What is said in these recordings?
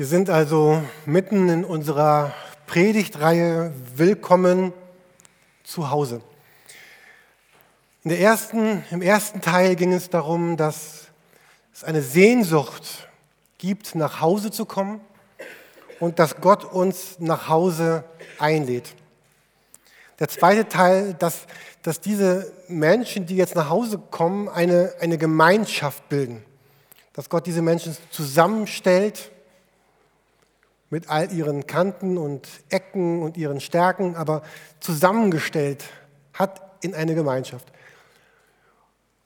Wir sind also mitten in unserer Predigtreihe Willkommen zu Hause. In der ersten, Im ersten Teil ging es darum, dass es eine Sehnsucht gibt, nach Hause zu kommen und dass Gott uns nach Hause einlädt. Der zweite Teil, dass, dass diese Menschen, die jetzt nach Hause kommen, eine, eine Gemeinschaft bilden. Dass Gott diese Menschen zusammenstellt mit all ihren Kanten und Ecken und ihren Stärken, aber zusammengestellt hat in eine Gemeinschaft.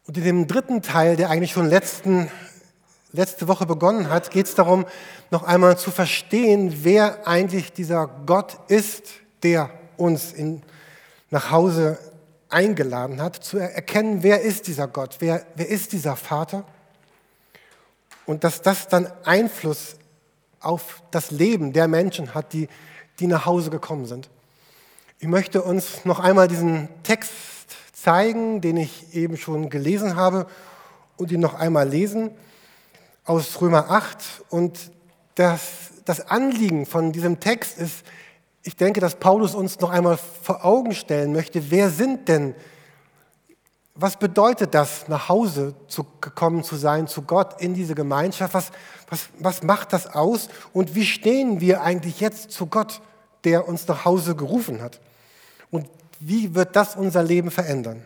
Und in dem dritten Teil, der eigentlich schon letzten, letzte Woche begonnen hat, geht es darum, noch einmal zu verstehen, wer eigentlich dieser Gott ist, der uns in, nach Hause eingeladen hat, zu erkennen, wer ist dieser Gott, wer, wer ist dieser Vater und dass das dann Einfluss auf das Leben der Menschen hat, die, die nach Hause gekommen sind. Ich möchte uns noch einmal diesen Text zeigen, den ich eben schon gelesen habe und ihn noch einmal lesen aus Römer 8. Und das, das Anliegen von diesem Text ist, ich denke, dass Paulus uns noch einmal vor Augen stellen möchte, wer sind denn was bedeutet das, nach Hause zu, gekommen zu sein, zu Gott, in diese Gemeinschaft? Was, was, was macht das aus? Und wie stehen wir eigentlich jetzt zu Gott, der uns nach Hause gerufen hat? Und wie wird das unser Leben verändern?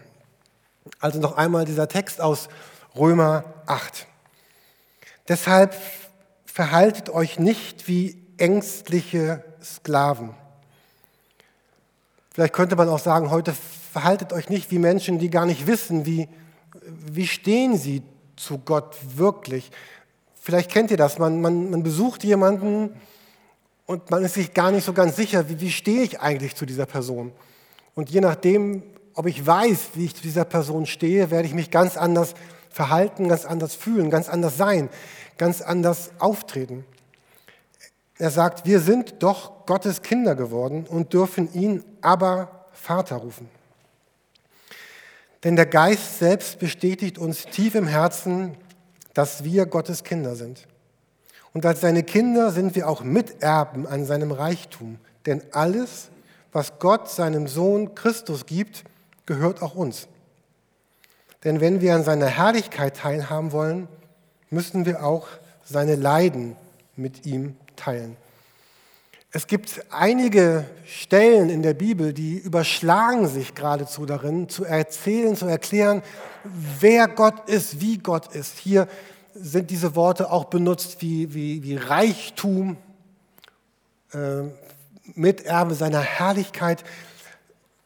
Also noch einmal dieser Text aus Römer 8. Deshalb verhaltet euch nicht wie ängstliche Sklaven. Vielleicht könnte man auch sagen, heute verhaltet euch nicht wie Menschen, die gar nicht wissen, wie, wie stehen sie zu Gott wirklich. Vielleicht kennt ihr das, man, man, man besucht jemanden und man ist sich gar nicht so ganz sicher, wie, wie stehe ich eigentlich zu dieser Person. Und je nachdem, ob ich weiß, wie ich zu dieser Person stehe, werde ich mich ganz anders verhalten, ganz anders fühlen, ganz anders sein, ganz anders auftreten. Er sagt, wir sind doch Gottes Kinder geworden und dürfen ihn aber Vater rufen. Denn der Geist selbst bestätigt uns tief im Herzen, dass wir Gottes Kinder sind. Und als seine Kinder sind wir auch Miterben an seinem Reichtum. Denn alles, was Gott seinem Sohn Christus gibt, gehört auch uns. Denn wenn wir an seiner Herrlichkeit teilhaben wollen, müssen wir auch seine Leiden mit ihm teilen. Es gibt einige Stellen in der Bibel, die überschlagen sich geradezu darin, zu erzählen, zu erklären, wer Gott ist, wie Gott ist. Hier sind diese Worte auch benutzt wie, wie, wie Reichtum, äh, Miterbe seiner Herrlichkeit.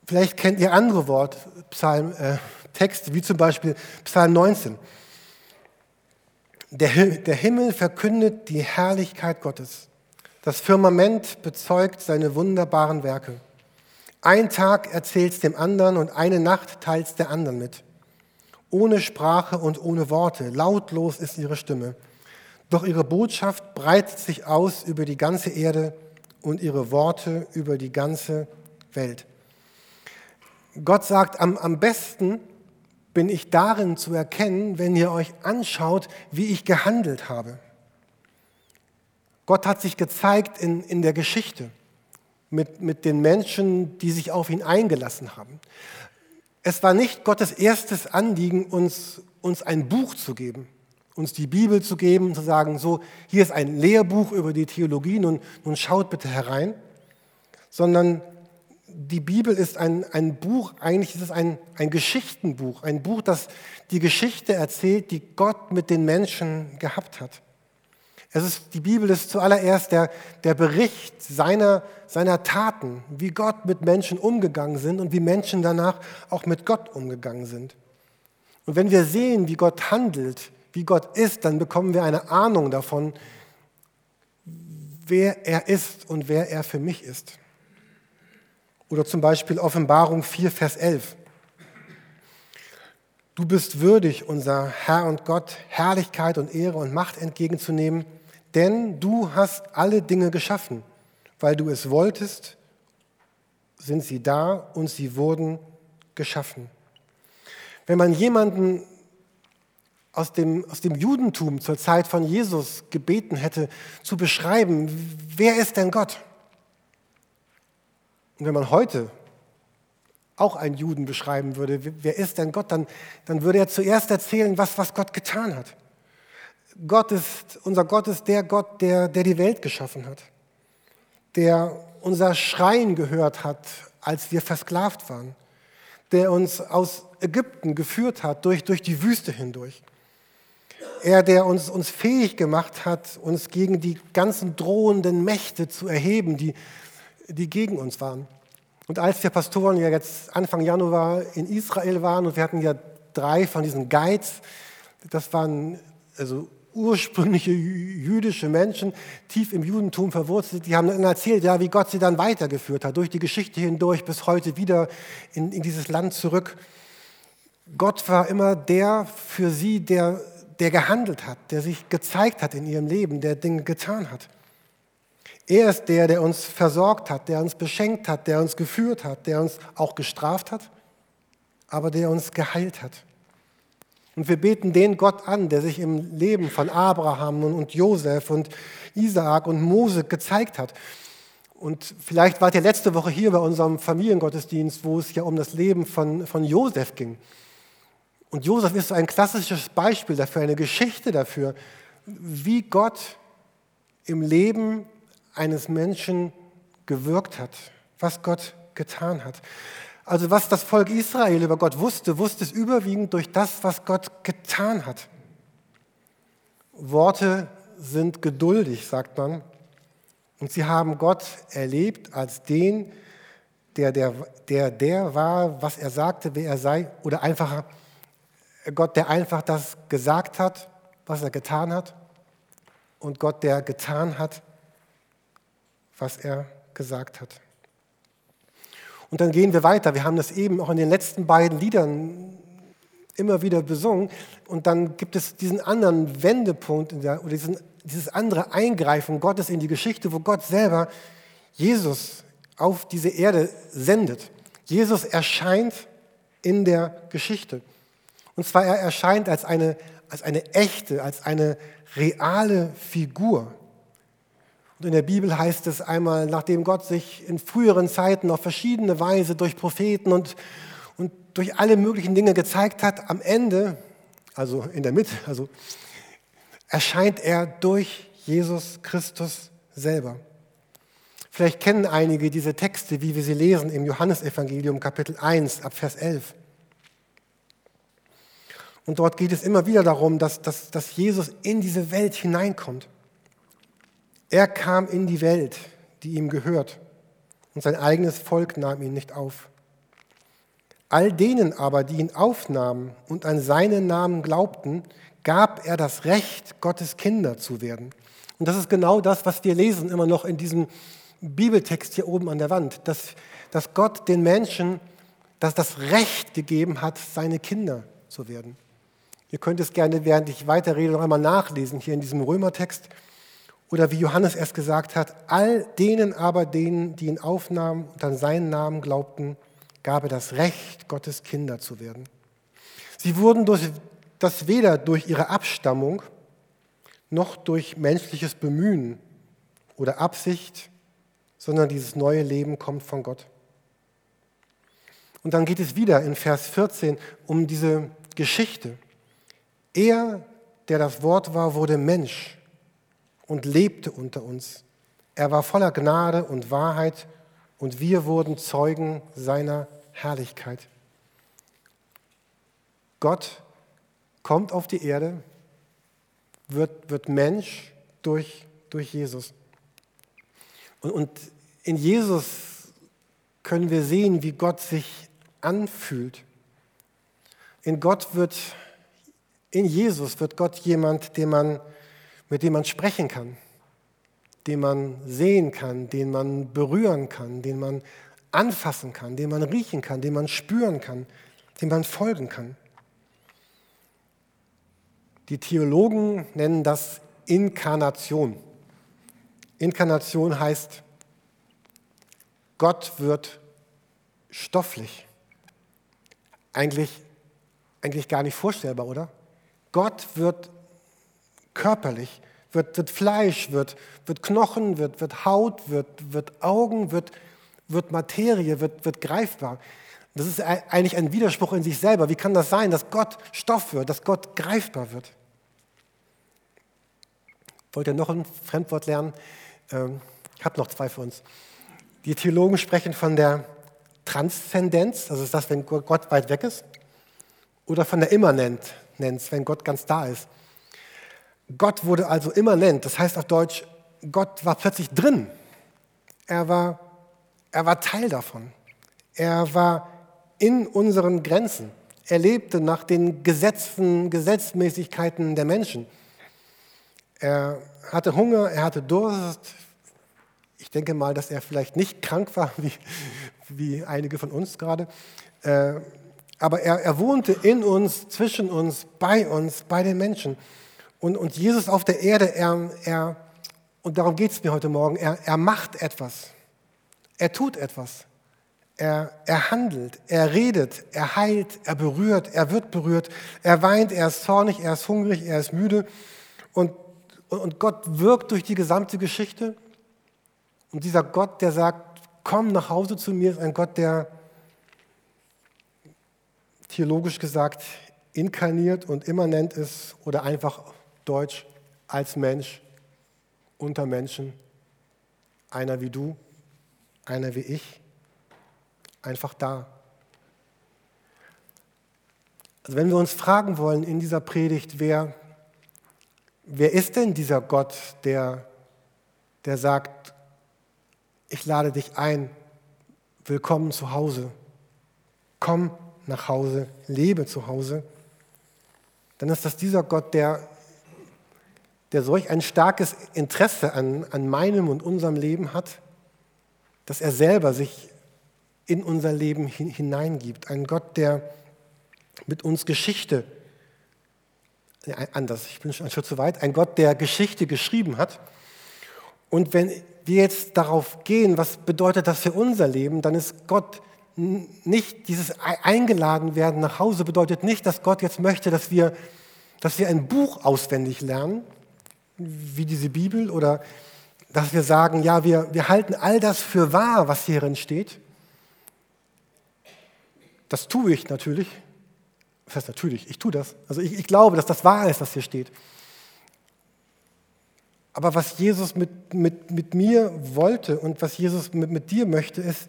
Vielleicht kennt ihr andere Worte, Psalm, äh, Texte, wie zum Beispiel Psalm 19. Der, der Himmel verkündet die Herrlichkeit Gottes. Das Firmament bezeugt seine wunderbaren Werke. Ein Tag erzählt's dem anderen und eine Nacht teilt's der anderen mit. Ohne Sprache und ohne Worte, lautlos ist ihre Stimme. Doch ihre Botschaft breitet sich aus über die ganze Erde und ihre Worte über die ganze Welt. Gott sagt, am, am besten bin ich darin zu erkennen, wenn ihr euch anschaut, wie ich gehandelt habe. Gott hat sich gezeigt in, in der Geschichte mit, mit den Menschen, die sich auf ihn eingelassen haben. Es war nicht Gottes erstes Anliegen, uns, uns ein Buch zu geben, uns die Bibel zu geben und zu sagen, so, hier ist ein Lehrbuch über die Theologie, nun, nun schaut bitte herein, sondern die Bibel ist ein, ein Buch, eigentlich ist es ein, ein Geschichtenbuch, ein Buch, das die Geschichte erzählt, die Gott mit den Menschen gehabt hat. Es ist, die Bibel ist zuallererst der, der Bericht seiner, seiner Taten, wie Gott mit Menschen umgegangen sind und wie Menschen danach auch mit Gott umgegangen sind. Und wenn wir sehen, wie Gott handelt, wie Gott ist, dann bekommen wir eine Ahnung davon, wer er ist und wer er für mich ist. Oder zum Beispiel Offenbarung 4, Vers 11. Du bist würdig, unser Herr und Gott, Herrlichkeit und Ehre und Macht entgegenzunehmen denn du hast alle Dinge geschaffen. Weil du es wolltest, sind sie da und sie wurden geschaffen. Wenn man jemanden aus dem, aus dem Judentum zur Zeit von Jesus gebeten hätte, zu beschreiben, wer ist denn Gott? Und wenn man heute auch einen Juden beschreiben würde, wer ist denn Gott, dann, dann würde er zuerst erzählen, was, was Gott getan hat. Gott ist, unser Gott ist der Gott, der, der die Welt geschaffen hat, der unser Schreien gehört hat, als wir versklavt waren, der uns aus Ägypten geführt hat, durch, durch die Wüste hindurch. Er, der uns, uns fähig gemacht hat, uns gegen die ganzen drohenden Mächte zu erheben, die, die gegen uns waren. Und als wir Pastoren ja jetzt Anfang Januar in Israel waren und wir hatten ja drei von diesen Guides, das waren also ursprüngliche jüdische Menschen, tief im Judentum verwurzelt, die haben dann erzählt, ja, wie Gott sie dann weitergeführt hat, durch die Geschichte hindurch bis heute wieder in, in dieses Land zurück. Gott war immer der für sie, der, der gehandelt hat, der sich gezeigt hat in ihrem Leben, der Dinge getan hat. Er ist der, der uns versorgt hat, der uns beschenkt hat, der uns geführt hat, der uns auch gestraft hat, aber der uns geheilt hat. Und wir beten den Gott an, der sich im Leben von Abraham und Josef und Isaak und Mose gezeigt hat. Und vielleicht wart ihr letzte Woche hier bei unserem Familiengottesdienst, wo es ja um das Leben von, von Josef ging. Und Josef ist ein klassisches Beispiel dafür, eine Geschichte dafür, wie Gott im Leben eines Menschen gewirkt hat, was Gott getan hat. Also was das Volk Israel über Gott wusste, wusste es überwiegend durch das, was Gott getan hat. Worte sind geduldig, sagt man. Und sie haben Gott erlebt als den, der der, der der war, was er sagte, wer er sei. Oder einfacher, Gott, der einfach das gesagt hat, was er getan hat. Und Gott, der getan hat, was er gesagt hat. Und dann gehen wir weiter. Wir haben das eben auch in den letzten beiden Liedern immer wieder besungen. Und dann gibt es diesen anderen Wendepunkt der, oder diesen, dieses andere Eingreifen Gottes in die Geschichte, wo Gott selber Jesus auf diese Erde sendet. Jesus erscheint in der Geschichte. Und zwar er erscheint als eine, als eine echte, als eine reale Figur. Und in der Bibel heißt es einmal, nachdem Gott sich in früheren Zeiten auf verschiedene Weise durch Propheten und, und durch alle möglichen Dinge gezeigt hat, am Ende, also in der Mitte, also erscheint er durch Jesus Christus selber. Vielleicht kennen einige diese Texte, wie wir sie lesen im Johannesevangelium Kapitel 1 ab Vers 11. Und dort geht es immer wieder darum, dass, dass, dass Jesus in diese Welt hineinkommt. Er kam in die Welt, die ihm gehört, und sein eigenes Volk nahm ihn nicht auf. All denen aber, die ihn aufnahmen und an seinen Namen glaubten, gab er das Recht, Gottes Kinder zu werden. Und das ist genau das, was wir lesen immer noch in diesem Bibeltext hier oben an der Wand, dass, dass Gott den Menschen dass das Recht gegeben hat, seine Kinder zu werden. Ihr könnt es gerne, während ich weiterrede, noch einmal nachlesen hier in diesem Römertext. Oder wie Johannes es gesagt hat, all denen aber, denen, die ihn aufnahmen und an seinen Namen glaubten, gab er das Recht, Gottes Kinder zu werden. Sie wurden durch das weder durch ihre Abstammung noch durch menschliches Bemühen oder Absicht, sondern dieses neue Leben kommt von Gott. Und dann geht es wieder in Vers 14 um diese Geschichte. Er, der das Wort war, wurde Mensch und lebte unter uns. Er war voller Gnade und Wahrheit und wir wurden Zeugen seiner Herrlichkeit. Gott kommt auf die Erde, wird, wird Mensch durch, durch Jesus. Und, und in Jesus können wir sehen, wie Gott sich anfühlt. In Gott wird, in Jesus wird Gott jemand, den man mit dem man sprechen kann, den man sehen kann, den man berühren kann, den man anfassen kann, den man riechen kann, den man spüren kann, dem man folgen kann. Die Theologen nennen das Inkarnation. Inkarnation heißt, Gott wird stofflich. Eigentlich, eigentlich gar nicht vorstellbar, oder? Gott wird körperlich, wird, wird Fleisch, wird, wird Knochen, wird, wird Haut, wird, wird Augen, wird, wird Materie, wird, wird greifbar. Das ist eigentlich ein Widerspruch in sich selber. Wie kann das sein, dass Gott Stoff wird, dass Gott greifbar wird? Wollt ihr noch ein Fremdwort lernen? Ähm, ich habe noch zwei für uns. Die Theologen sprechen von der Transzendenz, also ist das, wenn Gott weit weg ist, oder von der Immanenz, wenn Gott ganz da ist. Gott wurde also immanent, das heißt auf Deutsch, Gott war plötzlich drin. Er war, er war Teil davon. Er war in unseren Grenzen. Er lebte nach den Gesetzen, Gesetzmäßigkeiten der Menschen. Er hatte Hunger, er hatte Durst. Ich denke mal, dass er vielleicht nicht krank war, wie, wie einige von uns gerade. Äh, aber er, er wohnte in uns, zwischen uns, bei uns, bei den Menschen. Und, und Jesus auf der Erde, er, er und darum geht es mir heute Morgen, er, er macht etwas. Er tut etwas. Er, er handelt, er redet, er heilt, er berührt, er wird berührt, er weint, er ist zornig, er ist hungrig, er ist müde. Und, und Gott wirkt durch die gesamte Geschichte. Und dieser Gott, der sagt, komm nach Hause zu mir, ist ein Gott, der theologisch gesagt inkarniert und immanent ist oder einfach deutsch als Mensch unter Menschen, einer wie du, einer wie ich, einfach da. Also wenn wir uns fragen wollen in dieser Predigt, wer, wer ist denn dieser Gott, der, der sagt, ich lade dich ein, willkommen zu Hause, komm nach Hause, lebe zu Hause, dann ist das dieser Gott, der, der solch ein starkes Interesse an, an meinem und unserem Leben hat, dass er selber sich in unser Leben hineingibt. Ein Gott, der mit uns Geschichte, anders, ich bin schon einen Schritt zu weit, ein Gott, der Geschichte geschrieben hat. Und wenn wir jetzt darauf gehen, was bedeutet das für unser Leben, dann ist Gott nicht, dieses eingeladen werden nach Hause bedeutet nicht, dass Gott jetzt möchte, dass wir, dass wir ein Buch auswendig lernen, wie diese Bibel, oder dass wir sagen, ja, wir, wir halten all das für wahr, was hierin steht. Das tue ich natürlich. Das heißt natürlich, ich tue das. Also ich, ich glaube, dass das wahr ist, was hier steht. Aber was Jesus mit, mit, mit mir wollte und was Jesus mit, mit dir möchte, ist,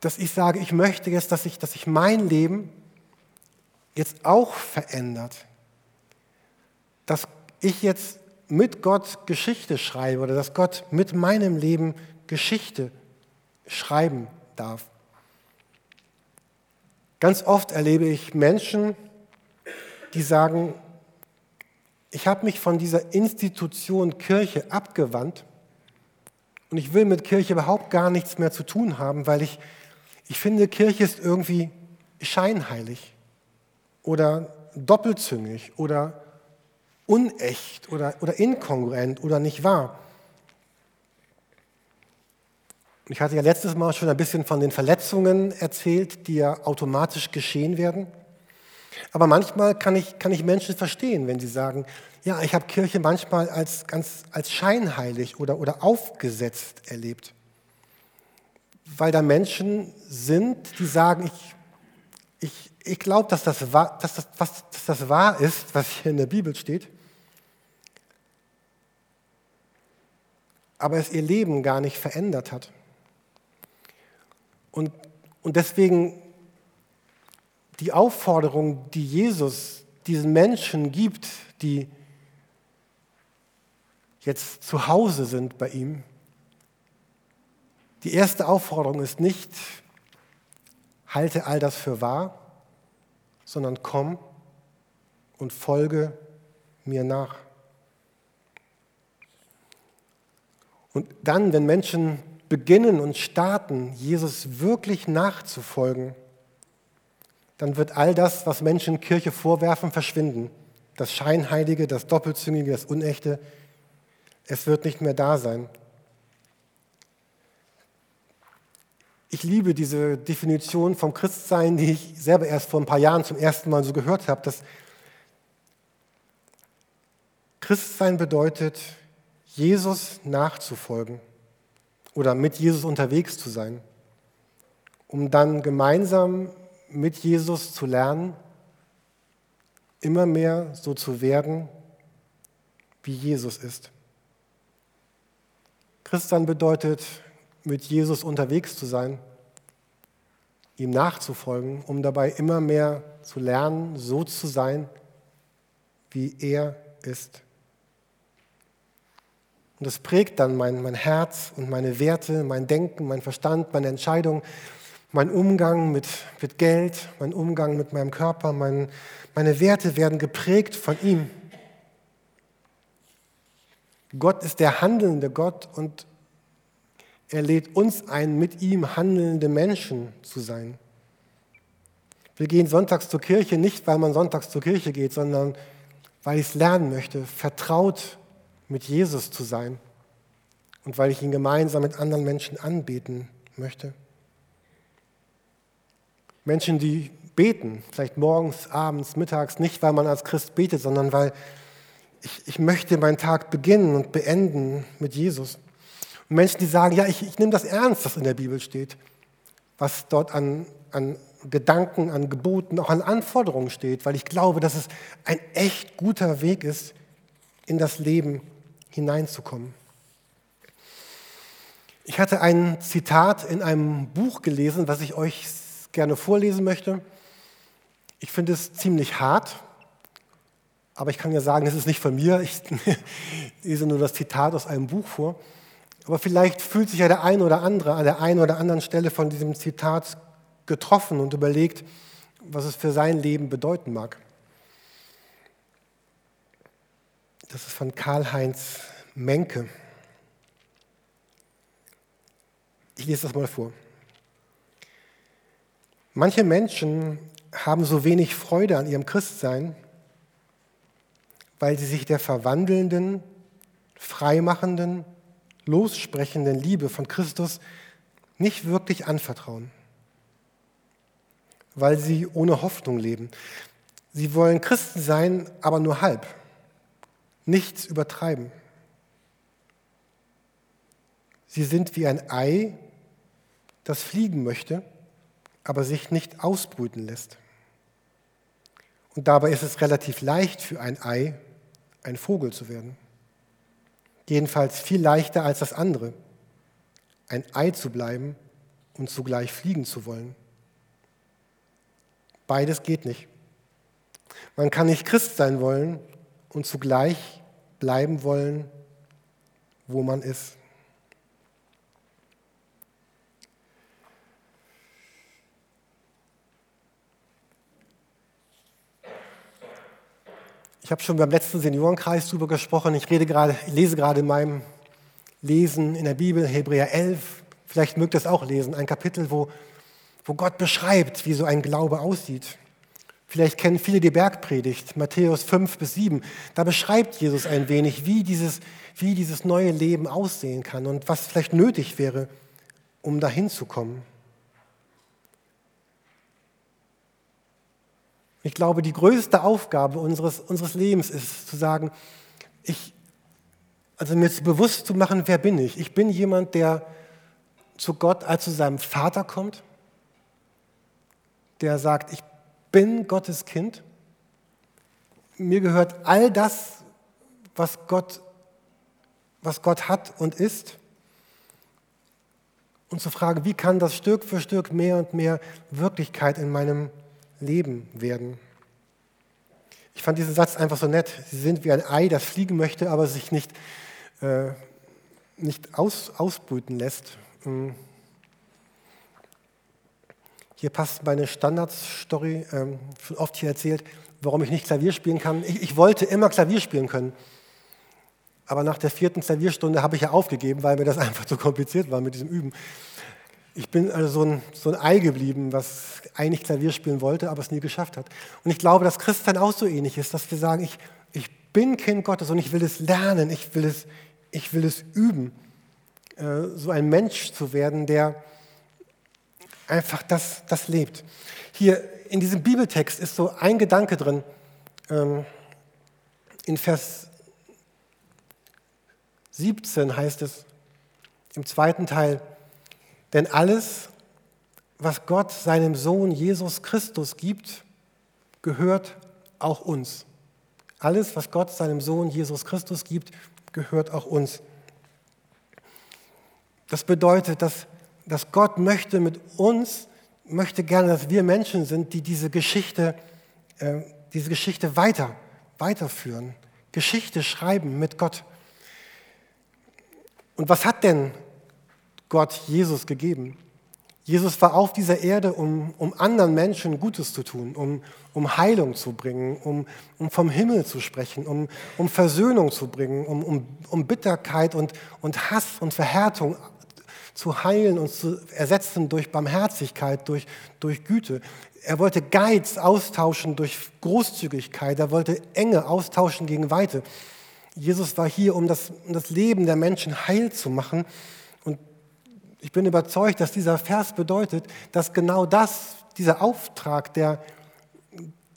dass ich sage, ich möchte jetzt, dass sich dass ich mein Leben jetzt auch verändert. Dass ich jetzt mit Gott Geschichte schreibe oder dass Gott mit meinem Leben Geschichte schreiben darf. Ganz oft erlebe ich Menschen, die sagen, ich habe mich von dieser Institution Kirche abgewandt und ich will mit Kirche überhaupt gar nichts mehr zu tun haben, weil ich, ich finde, Kirche ist irgendwie scheinheilig oder doppelzüngig oder unecht oder, oder inkongruent oder nicht wahr. Ich hatte ja letztes Mal schon ein bisschen von den Verletzungen erzählt, die ja automatisch geschehen werden. Aber manchmal kann ich, kann ich Menschen verstehen, wenn sie sagen, ja, ich habe Kirche manchmal als, ganz, als scheinheilig oder, oder aufgesetzt erlebt. Weil da Menschen sind, die sagen, ich, ich, ich glaube, dass, das dass, das, dass das wahr ist, was hier in der Bibel steht. Aber es ihr Leben gar nicht verändert hat. Und, und deswegen die Aufforderung, die Jesus diesen Menschen gibt, die jetzt zu Hause sind bei ihm, die erste Aufforderung ist nicht, halte all das für wahr, sondern komm und folge mir nach. Und dann, wenn Menschen beginnen und starten, Jesus wirklich nachzufolgen, dann wird all das, was Menschen Kirche vorwerfen, verschwinden. Das Scheinheilige, das Doppelzüngige, das Unechte, es wird nicht mehr da sein. Ich liebe diese Definition vom Christsein, die ich selber erst vor ein paar Jahren zum ersten Mal so gehört habe, dass, Christsein bedeutet, Jesus nachzufolgen oder mit Jesus unterwegs zu sein, um dann gemeinsam mit Jesus zu lernen, immer mehr so zu werden, wie Jesus ist. Christsein bedeutet, mit Jesus unterwegs zu sein, ihm nachzufolgen, um dabei immer mehr zu lernen, so zu sein, wie er ist. Und das prägt dann mein, mein Herz und meine Werte, mein Denken, mein Verstand, meine Entscheidung, mein Umgang mit, mit Geld, mein Umgang mit meinem Körper, mein, meine Werte werden geprägt von ihm. Gott ist der handelnde Gott und er lädt uns ein, mit ihm handelnde Menschen zu sein. Wir gehen sonntags zur Kirche nicht, weil man sonntags zur Kirche geht, sondern weil ich es lernen möchte, vertraut mit Jesus zu sein und weil ich ihn gemeinsam mit anderen Menschen anbeten möchte. Menschen, die beten, vielleicht morgens, abends, mittags, nicht weil man als Christ betet, sondern weil ich, ich möchte meinen Tag beginnen und beenden mit Jesus. Und Menschen, die sagen, ja, ich, ich nehme das ernst, was in der Bibel steht, was dort an, an Gedanken, an Geboten, auch an Anforderungen steht, weil ich glaube, dass es ein echt guter Weg ist, in das Leben hineinzukommen. Ich hatte ein Zitat in einem Buch gelesen, was ich euch gerne vorlesen möchte. Ich finde es ziemlich hart, aber ich kann ja sagen, es ist nicht von mir. Ich lese nur das Zitat aus einem Buch vor. Aber vielleicht fühlt sich ja der eine oder andere an der einen oder anderen Stelle von diesem Zitat getroffen und überlegt, was es für sein Leben bedeuten mag. Das ist von Karl-Heinz Menke. Ich lese das mal vor. Manche Menschen haben so wenig Freude an ihrem Christsein, weil sie sich der verwandelnden, freimachenden, lossprechenden Liebe von Christus nicht wirklich anvertrauen, weil sie ohne Hoffnung leben. Sie wollen Christen sein, aber nur halb, nichts übertreiben. Sie sind wie ein Ei, das fliegen möchte, aber sich nicht ausbrüten lässt. Und dabei ist es relativ leicht für ein Ei, ein Vogel zu werden jedenfalls viel leichter als das andere, ein Ei zu bleiben und zugleich fliegen zu wollen. Beides geht nicht. Man kann nicht Christ sein wollen und zugleich bleiben wollen, wo man ist. Ich habe schon beim letzten Seniorenkreis darüber gesprochen. Ich, rede gerade, ich lese gerade in meinem Lesen in der Bibel, Hebräer 11, vielleicht mögt ihr es auch lesen, ein Kapitel, wo, wo Gott beschreibt, wie so ein Glaube aussieht. Vielleicht kennen viele die Bergpredigt, Matthäus 5 bis 7. Da beschreibt Jesus ein wenig, wie dieses, wie dieses neue Leben aussehen kann und was vielleicht nötig wäre, um dahin zu kommen. Ich glaube, die größte Aufgabe unseres, unseres Lebens ist zu sagen, ich, also mir bewusst zu machen, wer bin ich? Ich bin jemand, der zu Gott als zu seinem Vater kommt, der sagt, ich bin Gottes Kind. Mir gehört all das, was Gott, was Gott hat und ist. Und zu fragen, wie kann das Stück für Stück mehr und mehr Wirklichkeit in meinem Leben werden. Ich fand diesen Satz einfach so nett. Sie sind wie ein Ei, das fliegen möchte, aber sich nicht, äh, nicht aus, ausbrüten lässt. Hier passt meine Standardstory, ähm, schon oft hier erzählt, warum ich nicht Klavier spielen kann. Ich, ich wollte immer Klavier spielen können. Aber nach der vierten Klavierstunde habe ich ja aufgegeben, weil mir das einfach zu kompliziert war mit diesem Üben. Ich bin also so ein, so ein Ei geblieben, was eigentlich Klavier spielen wollte, aber es nie geschafft hat. Und ich glaube, dass Christsein auch so ähnlich ist, dass wir sagen, ich, ich bin Kind Gottes und ich will es lernen, ich will es, ich will es üben, äh, so ein Mensch zu werden, der einfach das, das lebt. Hier in diesem Bibeltext ist so ein Gedanke drin, ähm, in Vers 17 heißt es im zweiten Teil, denn alles, was Gott seinem Sohn Jesus Christus gibt, gehört auch uns. Alles, was Gott seinem Sohn Jesus Christus gibt, gehört auch uns. Das bedeutet, dass, dass Gott möchte mit uns, möchte gerne, dass wir Menschen sind, die diese Geschichte, äh, diese Geschichte weiter, weiterführen. Geschichte schreiben mit Gott. Und was hat denn Gott Jesus gegeben? Jesus war auf dieser Erde, um, um anderen Menschen Gutes zu tun, um, um Heilung zu bringen, um, um vom Himmel zu sprechen, um, um Versöhnung zu bringen, um, um, um Bitterkeit und, und Hass und Verhärtung zu heilen und zu ersetzen durch Barmherzigkeit, durch, durch Güte. Er wollte Geiz austauschen durch Großzügigkeit, er wollte Enge austauschen gegen Weite. Jesus war hier, um das, um das Leben der Menschen heil zu machen ich bin überzeugt, dass dieser Vers bedeutet, dass genau das, dieser Auftrag, der,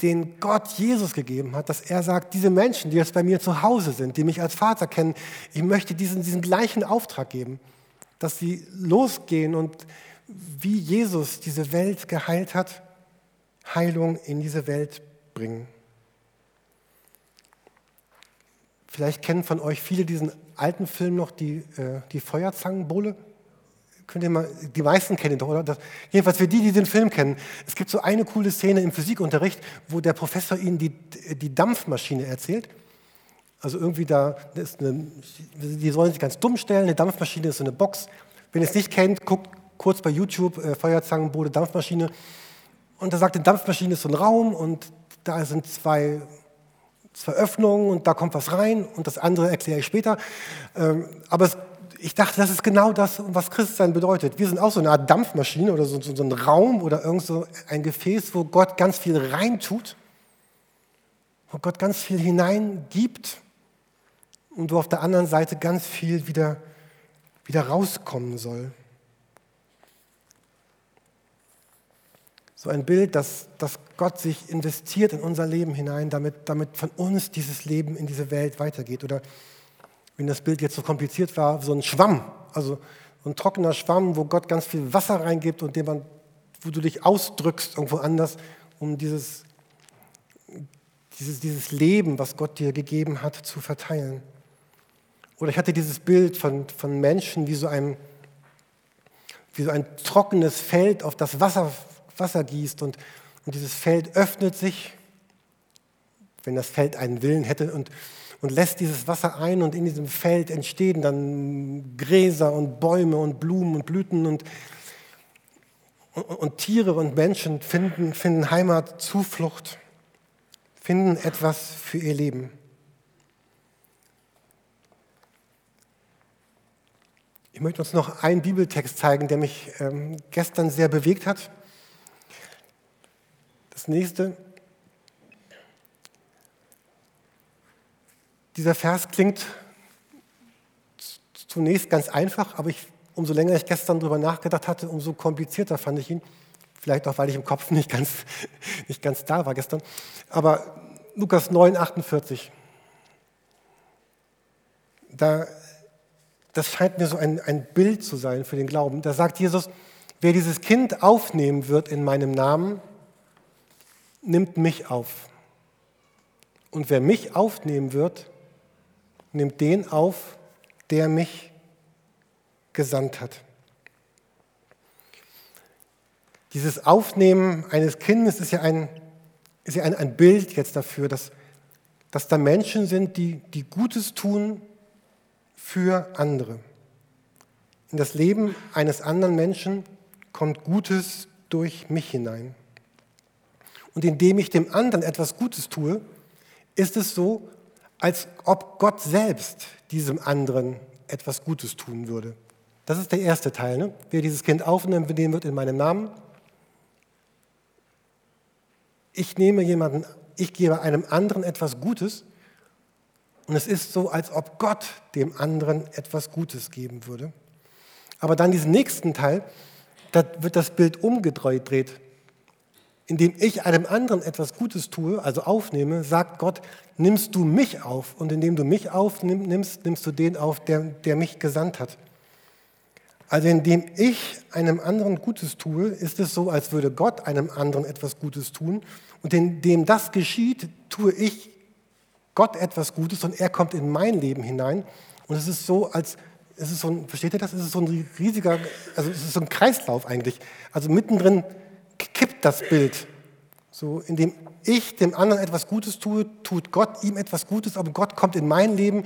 den Gott Jesus gegeben hat, dass er sagt, diese Menschen, die jetzt bei mir zu Hause sind, die mich als Vater kennen, ich möchte diesen, diesen gleichen Auftrag geben, dass sie losgehen und wie Jesus diese Welt geheilt hat, Heilung in diese Welt bringen. Vielleicht kennen von euch viele diesen alten Film noch, die, äh, die Feuerzangenbowle. Könnt ihr mal, die meisten kennen ihn doch, oder? Das, jedenfalls für die, die den Film kennen. Es gibt so eine coole Szene im Physikunterricht, wo der Professor ihnen die, die Dampfmaschine erzählt. Also irgendwie da ist eine, die sollen sich ganz dumm stellen, eine Dampfmaschine ist so eine Box. Wenn ihr es nicht kennt, guckt kurz bei YouTube, äh, Feuerzangenbowle, Dampfmaschine. Und da sagt, eine Dampfmaschine ist so ein Raum und da sind zwei, zwei Öffnungen und da kommt was rein und das andere erkläre ich später. Ähm, aber es ich dachte, das ist genau das, was Christsein bedeutet. Wir sind auch so eine Art Dampfmaschine oder so, so, so ein Raum oder irgend so ein Gefäß, wo Gott ganz viel reintut, wo Gott ganz viel hineingibt und wo auf der anderen Seite ganz viel wieder, wieder rauskommen soll. So ein Bild, dass, dass Gott sich investiert in unser Leben hinein, damit, damit von uns dieses Leben in diese Welt weitergeht. Oder wenn das Bild jetzt so kompliziert war, so ein Schwamm, also ein trockener Schwamm, wo Gott ganz viel Wasser reingibt und den man, wo du dich ausdrückst irgendwo anders, um dieses, dieses, dieses Leben, was Gott dir gegeben hat, zu verteilen. Oder ich hatte dieses Bild von, von Menschen wie so, ein, wie so ein trockenes Feld, auf das Wasser, Wasser gießt und, und dieses Feld öffnet sich, wenn das Feld einen Willen hätte und und lässt dieses Wasser ein und in diesem Feld entstehen dann Gräser und Bäume und Blumen und Blüten und, und, und Tiere und Menschen finden, finden Heimat, Zuflucht, finden etwas für ihr Leben. Ich möchte uns noch einen Bibeltext zeigen, der mich ähm, gestern sehr bewegt hat. Das nächste Dieser Vers klingt zunächst ganz einfach, aber ich, umso länger ich gestern darüber nachgedacht hatte, umso komplizierter fand ich ihn. Vielleicht auch, weil ich im Kopf nicht ganz, nicht ganz da war gestern. Aber Lukas 9, 48. Da, das scheint mir so ein, ein Bild zu sein für den Glauben. Da sagt Jesus, wer dieses Kind aufnehmen wird in meinem Namen, nimmt mich auf. Und wer mich aufnehmen wird, nimmt den auf, der mich gesandt hat. Dieses Aufnehmen eines Kindes ist ja ein, ist ja ein, ein Bild jetzt dafür, dass, dass da Menschen sind, die, die Gutes tun für andere. In das Leben eines anderen Menschen kommt Gutes durch mich hinein. Und indem ich dem anderen etwas Gutes tue, ist es so, als ob Gott selbst diesem anderen etwas Gutes tun würde. Das ist der erste Teil. Ne? Wer dieses Kind aufnimmt, benehmen wird in meinem Namen. Ich nehme jemanden, ich gebe einem anderen etwas Gutes und es ist so, als ob Gott dem anderen etwas Gutes geben würde. Aber dann diesen nächsten Teil, da wird das Bild umgedreht. indem ich einem anderen etwas Gutes tue, also aufnehme, sagt Gott, nimmst du mich auf. Und indem du mich aufnimmst, nimmst du den auf, der, der mich gesandt hat. Also indem ich einem anderen Gutes tue, ist es so, als würde Gott einem anderen etwas Gutes tun. Und indem das geschieht, tue ich Gott etwas Gutes und er kommt in mein Leben hinein. Und es ist so, als es ist so ein, versteht ihr das? Es ist so ein riesiger, also es ist so ein Kreislauf eigentlich. Also mittendrin kippt das Bild. So, indem ich dem anderen etwas Gutes tue, tut Gott ihm etwas Gutes, aber Gott kommt in mein Leben.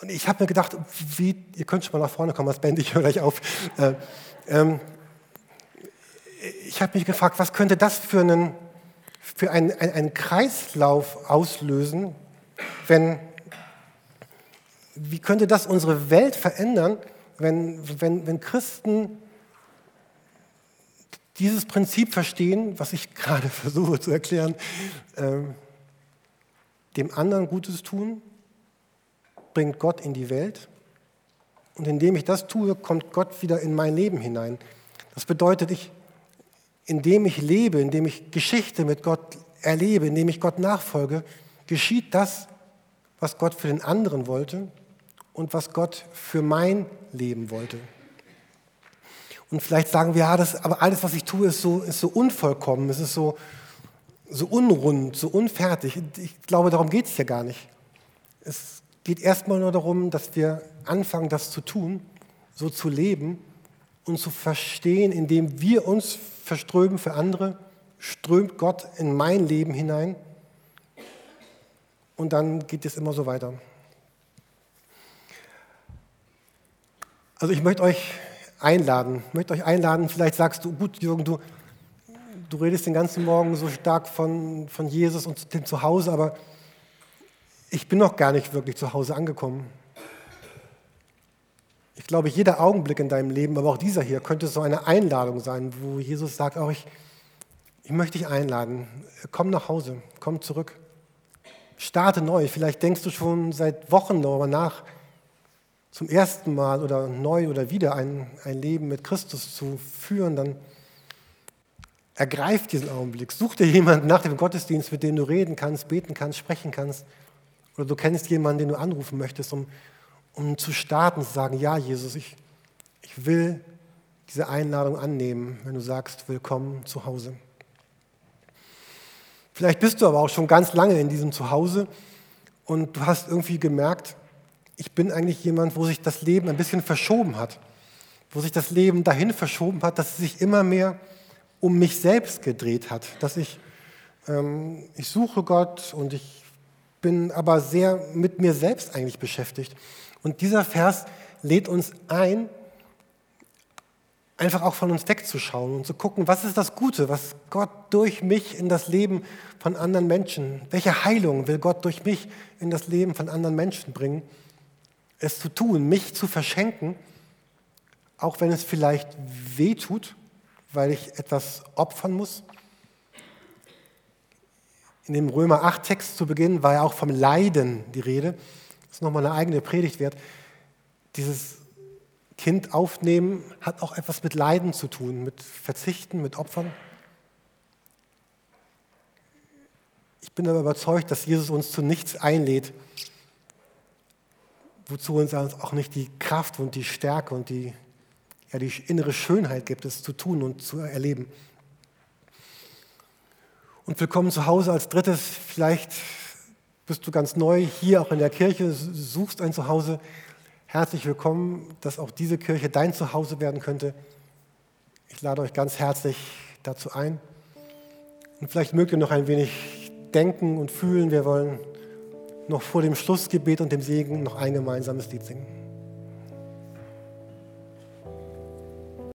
Und ich habe mir gedacht, wie, ihr könnt schon mal nach vorne kommen, als Band, ich höre gleich auf. Äh, ähm, ich habe mich gefragt, was könnte das für einen, für einen, einen Kreislauf auslösen, wenn, wie könnte das unsere Welt verändern, wenn, wenn, wenn Christen dieses Prinzip verstehen, was ich gerade versuche zu erklären, äh, dem anderen Gutes tun, bringt Gott in die Welt. Und indem ich das tue, kommt Gott wieder in mein Leben hinein. Das bedeutet, ich, indem ich lebe, indem ich Geschichte mit Gott erlebe, indem ich Gott nachfolge, geschieht das, was Gott für den anderen wollte und was Gott für mein Leben wollte. Und vielleicht sagen wir, ja, das, aber alles, was ich tue, ist so, ist so unvollkommen, es ist so, so unrund, so unfertig. Ich glaube, darum geht es hier gar nicht. Es geht erstmal nur darum, dass wir anfangen, das zu tun, so zu leben und zu verstehen, indem wir uns verströmen für andere, strömt Gott in mein Leben hinein. Und dann geht es immer so weiter. Also ich möchte euch einladen. Ich möchte euch einladen, vielleicht sagst du, gut, Jürgen, du, du redest den ganzen Morgen so stark von, von Jesus und dem Zuhause, aber ich bin noch gar nicht wirklich zu Hause angekommen. Ich glaube, jeder Augenblick in deinem Leben, aber auch dieser hier, könnte so eine Einladung sein, wo Jesus sagt, auch ich, ich möchte dich einladen, komm nach Hause, komm zurück, starte neu. Vielleicht denkst du schon seit Wochen darüber nach, zum ersten Mal oder neu oder wieder ein, ein Leben mit Christus zu führen, dann ergreif diesen Augenblick. Such dir jemanden nach dem Gottesdienst, mit dem du reden kannst, beten kannst, sprechen kannst. Oder du kennst jemanden, den du anrufen möchtest, um, um zu starten, zu sagen, ja Jesus, ich, ich will diese Einladung annehmen, wenn du sagst, willkommen zu Hause. Vielleicht bist du aber auch schon ganz lange in diesem Zuhause und du hast irgendwie gemerkt, ich bin eigentlich jemand, wo sich das Leben ein bisschen verschoben hat, wo sich das Leben dahin verschoben hat, dass es sich immer mehr um mich selbst gedreht hat, dass ich, ähm, ich suche Gott und ich bin aber sehr mit mir selbst eigentlich beschäftigt. Und dieser Vers lädt uns ein, einfach auch von uns wegzuschauen und zu gucken, was ist das Gute, was Gott durch mich in das Leben von anderen Menschen, welche Heilung will Gott durch mich in das Leben von anderen Menschen bringen es zu tun, mich zu verschenken, auch wenn es vielleicht weh tut, weil ich etwas opfern muss. In dem Römer 8 Text zu Beginn war ja auch vom Leiden die Rede. Das ist nochmal eine eigene Predigt wert. Dieses Kind aufnehmen hat auch etwas mit Leiden zu tun, mit Verzichten, mit Opfern. Ich bin aber überzeugt, dass Jesus uns zu nichts einlädt, wozu uns auch nicht die Kraft und die Stärke und die, ja, die innere Schönheit gibt, es zu tun und zu erleben. Und willkommen zu Hause als drittes. Vielleicht bist du ganz neu hier auch in der Kirche, suchst ein Zuhause. Herzlich willkommen, dass auch diese Kirche dein Zuhause werden könnte. Ich lade euch ganz herzlich dazu ein. Und vielleicht mögt ihr noch ein wenig denken und fühlen. Wir wollen noch vor dem Schlussgebet und dem Segen noch ein gemeinsames Lied singen.